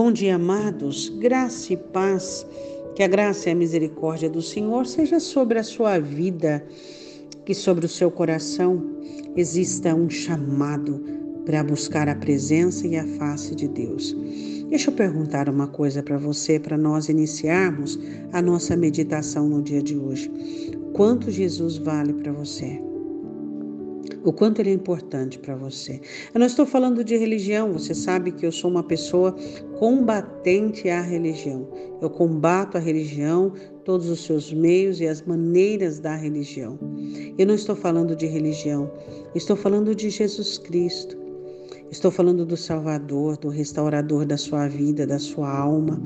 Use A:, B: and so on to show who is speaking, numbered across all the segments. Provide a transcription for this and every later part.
A: Bom dia, amados. Graça e paz. Que a graça e a misericórdia do Senhor seja sobre a sua vida, que sobre o seu coração exista um chamado para buscar a presença e a face de Deus. Deixa eu perguntar uma coisa para você, para nós iniciarmos a nossa meditação no dia de hoje. Quanto Jesus vale para você? O quanto ele é importante para você. Eu não estou falando de religião, você sabe que eu sou uma pessoa combatente à religião. Eu combato a religião, todos os seus meios e as maneiras da religião. Eu não estou falando de religião, estou falando de Jesus Cristo. Estou falando do Salvador, do restaurador da sua vida, da sua alma.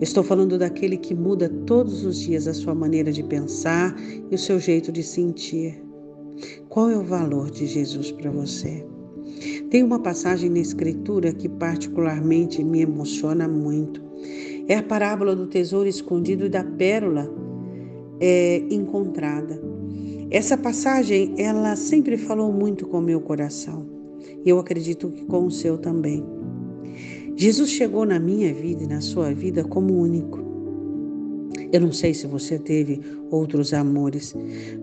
A: Estou falando daquele que muda todos os dias a sua maneira de pensar e o seu jeito de sentir. Qual é o valor de Jesus para você? Tem uma passagem na Escritura que particularmente me emociona muito. É a parábola do tesouro escondido e da pérola é, encontrada. Essa passagem, ela sempre falou muito com o meu coração. E eu acredito que com o seu também. Jesus chegou na minha vida e na sua vida como único. Eu não sei se você teve outros amores,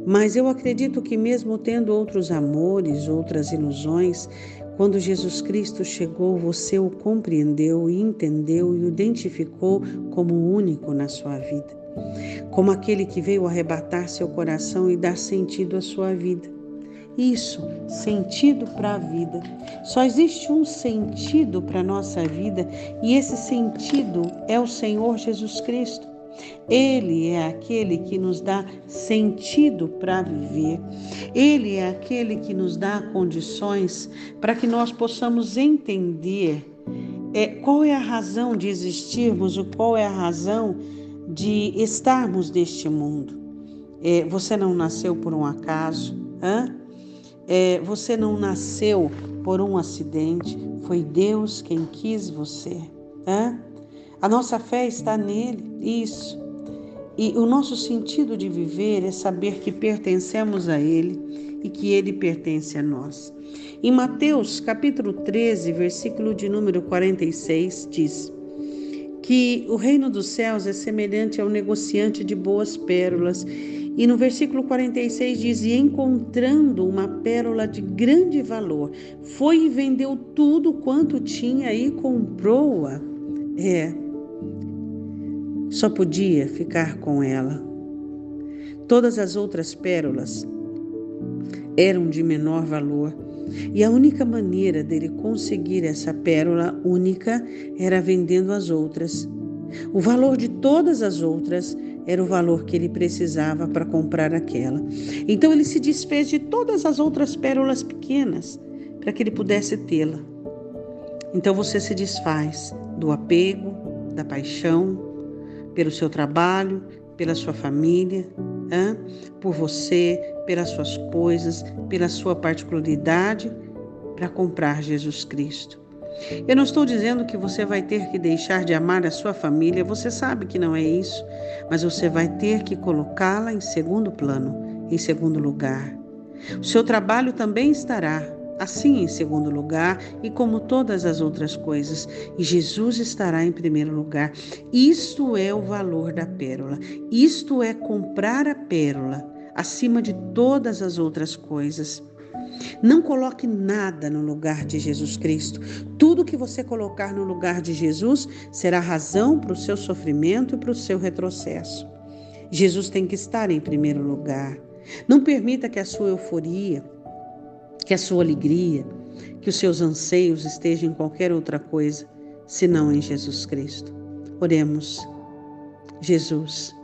A: mas eu acredito que, mesmo tendo outros amores, outras ilusões, quando Jesus Cristo chegou, você o compreendeu, entendeu e o identificou como único na sua vida, como aquele que veio arrebatar seu coração e dar sentido à sua vida. Isso, sentido para a vida. Só existe um sentido para a nossa vida e esse sentido é o Senhor Jesus Cristo. Ele é aquele que nos dá sentido para viver. Ele é aquele que nos dá condições para que nós possamos entender é, qual é a razão de existirmos, qual é a razão de estarmos neste mundo. É, você não nasceu por um acaso? É, você não nasceu por um acidente, foi Deus quem quis você. Hã? A nossa fé está nele, isso. E o nosso sentido de viver é saber que pertencemos a Ele e que Ele pertence a nós. Em Mateus capítulo 13, versículo de número 46, diz que o reino dos céus é semelhante ao negociante de boas pérolas. E no versículo 46 diz: E encontrando uma pérola de grande valor, foi e vendeu tudo quanto tinha e comprou-a. É, só podia ficar com ela. Todas as outras pérolas eram de menor valor, e a única maneira dele conseguir essa pérola única era vendendo as outras. O valor de todas as outras era o valor que ele precisava para comprar aquela. Então ele se desfez de todas as outras pérolas pequenas para que ele pudesse tê-la. Então você se desfaz do apego, da paixão, pelo seu trabalho, pela sua família, por você, pelas suas coisas, pela sua particularidade, para comprar Jesus Cristo. Eu não estou dizendo que você vai ter que deixar de amar a sua família, você sabe que não é isso, mas você vai ter que colocá-la em segundo plano, em segundo lugar. O seu trabalho também estará assim em segundo lugar e como todas as outras coisas. Jesus estará em primeiro lugar. Isto é o valor da pérola. Isto é comprar a pérola acima de todas as outras coisas. Não coloque nada no lugar de Jesus Cristo. Tudo que você colocar no lugar de Jesus será razão para o seu sofrimento e para o seu retrocesso. Jesus tem que estar em primeiro lugar. Não permita que a sua euforia, que a sua alegria, que os seus anseios estejam em qualquer outra coisa, senão em Jesus Cristo. Oremos. Jesus,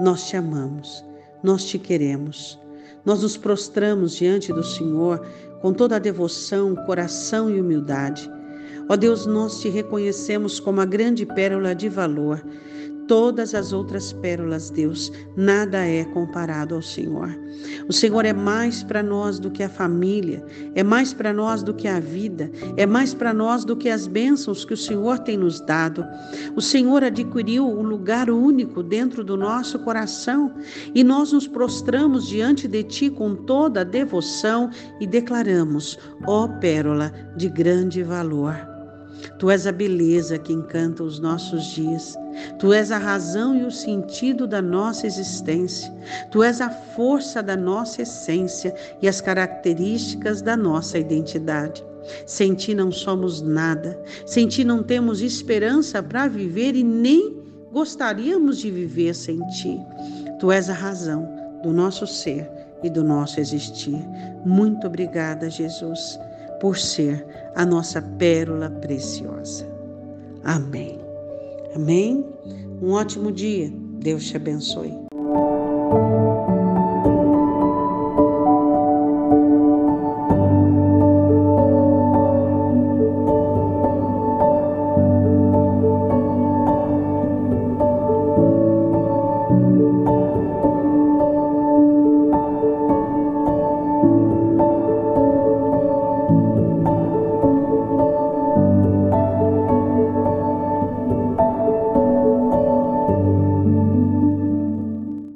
A: nós te amamos, nós te queremos. Nós nos prostramos diante do Senhor com toda a devoção, coração e humildade. Ó Deus, nós te reconhecemos como a grande pérola de valor todas as outras pérolas, Deus, nada é comparado ao Senhor. O Senhor é mais para nós do que a família, é mais para nós do que a vida, é mais para nós do que as bênçãos que o Senhor tem nos dado. O Senhor adquiriu um lugar único dentro do nosso coração e nós nos prostramos diante de Ti com toda a devoção e declaramos: ó pérola de grande valor. Tu és a beleza que encanta os nossos dias. Tu és a razão e o sentido da nossa existência. Tu és a força da nossa essência e as características da nossa identidade. Sem ti não somos nada. Sem ti não temos esperança para viver e nem gostaríamos de viver sem ti. Tu és a razão do nosso ser e do nosso existir. Muito obrigada, Jesus, por ser a nossa pérola preciosa. Amém. Amém. Um ótimo dia. Deus te abençoe.